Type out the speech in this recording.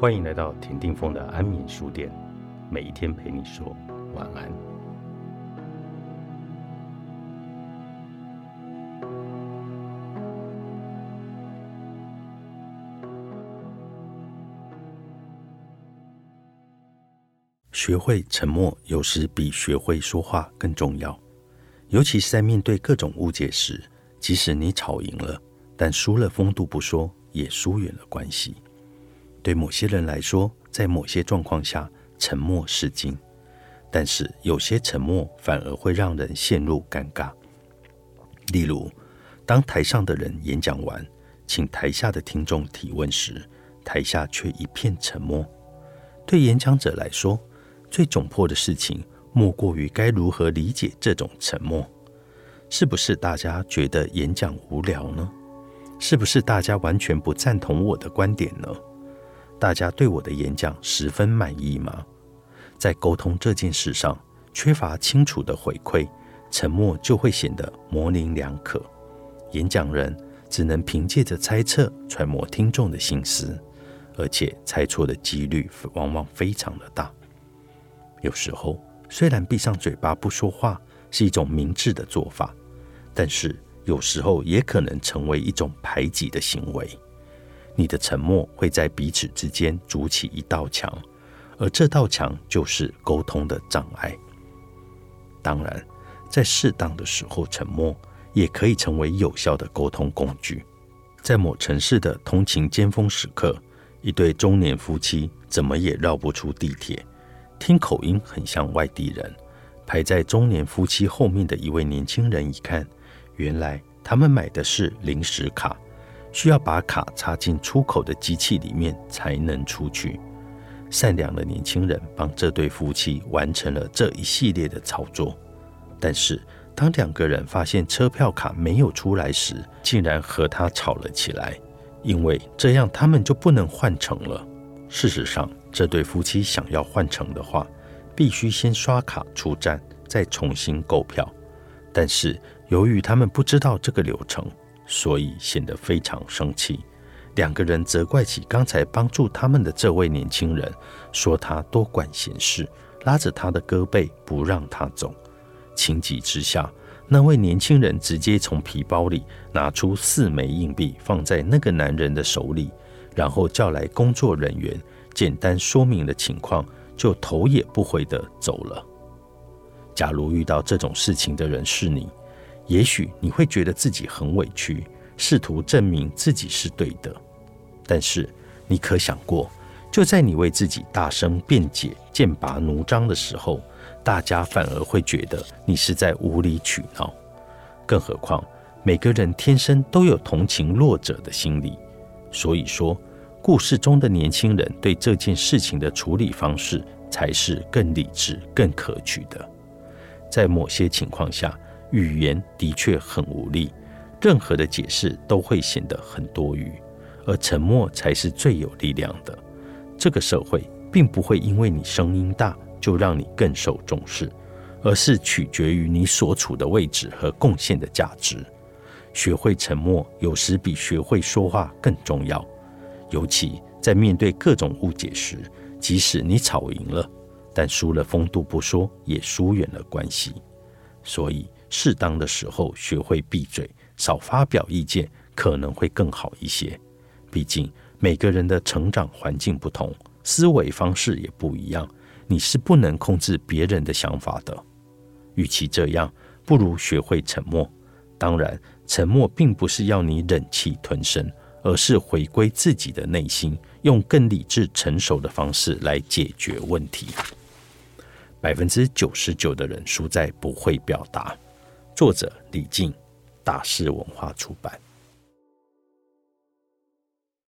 欢迎来到田定峰的安眠书店，每一天陪你说晚安。学会沉默，有时比学会说话更重要。尤其是在面对各种误解时，即使你吵赢了，但输了风度不说，也疏远了关系。对某些人来说，在某些状况下，沉默是金；但是有些沉默反而会让人陷入尴尬。例如，当台上的人演讲完，请台下的听众提问时，台下却一片沉默。对演讲者来说，最窘迫的事情，莫过于该如何理解这种沉默。是不是大家觉得演讲无聊呢？是不是大家完全不赞同我的观点呢？大家对我的演讲十分满意吗？在沟通这件事上缺乏清楚的回馈，沉默就会显得模棱两可。演讲人只能凭借着猜测揣摩听众的心思，而且猜错的几率往往非常的大。有时候，虽然闭上嘴巴不说话是一种明智的做法，但是有时候也可能成为一种排挤的行为。你的沉默会在彼此之间筑起一道墙，而这道墙就是沟通的障碍。当然，在适当的时候沉默，也可以成为有效的沟通工具。在某城市的通勤尖峰时刻，一对中年夫妻怎么也绕不出地铁，听口音很像外地人。排在中年夫妻后面的一位年轻人一看，原来他们买的是临时卡。需要把卡插进出口的机器里面才能出去。善良的年轻人帮这对夫妻完成了这一系列的操作，但是当两个人发现车票卡没有出来时，竟然和他吵了起来，因为这样他们就不能换乘了。事实上，这对夫妻想要换乘的话，必须先刷卡出站，再重新购票。但是由于他们不知道这个流程，所以显得非常生气。两个人责怪起刚才帮助他们的这位年轻人，说他多管闲事，拉着他的胳膊不让他走。情急之下，那位年轻人直接从皮包里拿出四枚硬币放在那个男人的手里，然后叫来工作人员，简单说明了情况，就头也不回地走了。假如遇到这种事情的人是你。也许你会觉得自己很委屈，试图证明自己是对的。但是你可想过，就在你为自己大声辩解、剑拔弩张的时候，大家反而会觉得你是在无理取闹。更何况，每个人天生都有同情弱者的心理。所以说，故事中的年轻人对这件事情的处理方式才是更理智、更可取的。在某些情况下。语言的确很无力，任何的解释都会显得很多余，而沉默才是最有力量的。这个社会并不会因为你声音大就让你更受重视，而是取决于你所处的位置和贡献的价值。学会沉默，有时比学会说话更重要，尤其在面对各种误解时。即使你吵赢了，但输了风度不说，也疏远了关系。所以。适当的时候学会闭嘴，少发表意见，可能会更好一些。毕竟每个人的成长环境不同，思维方式也不一样，你是不能控制别人的想法的。与其这样，不如学会沉默。当然，沉默并不是要你忍气吞声，而是回归自己的内心，用更理智、成熟的方式来解决问题。百分之九十九的人输在不会表达。作者李静，大师文化出版。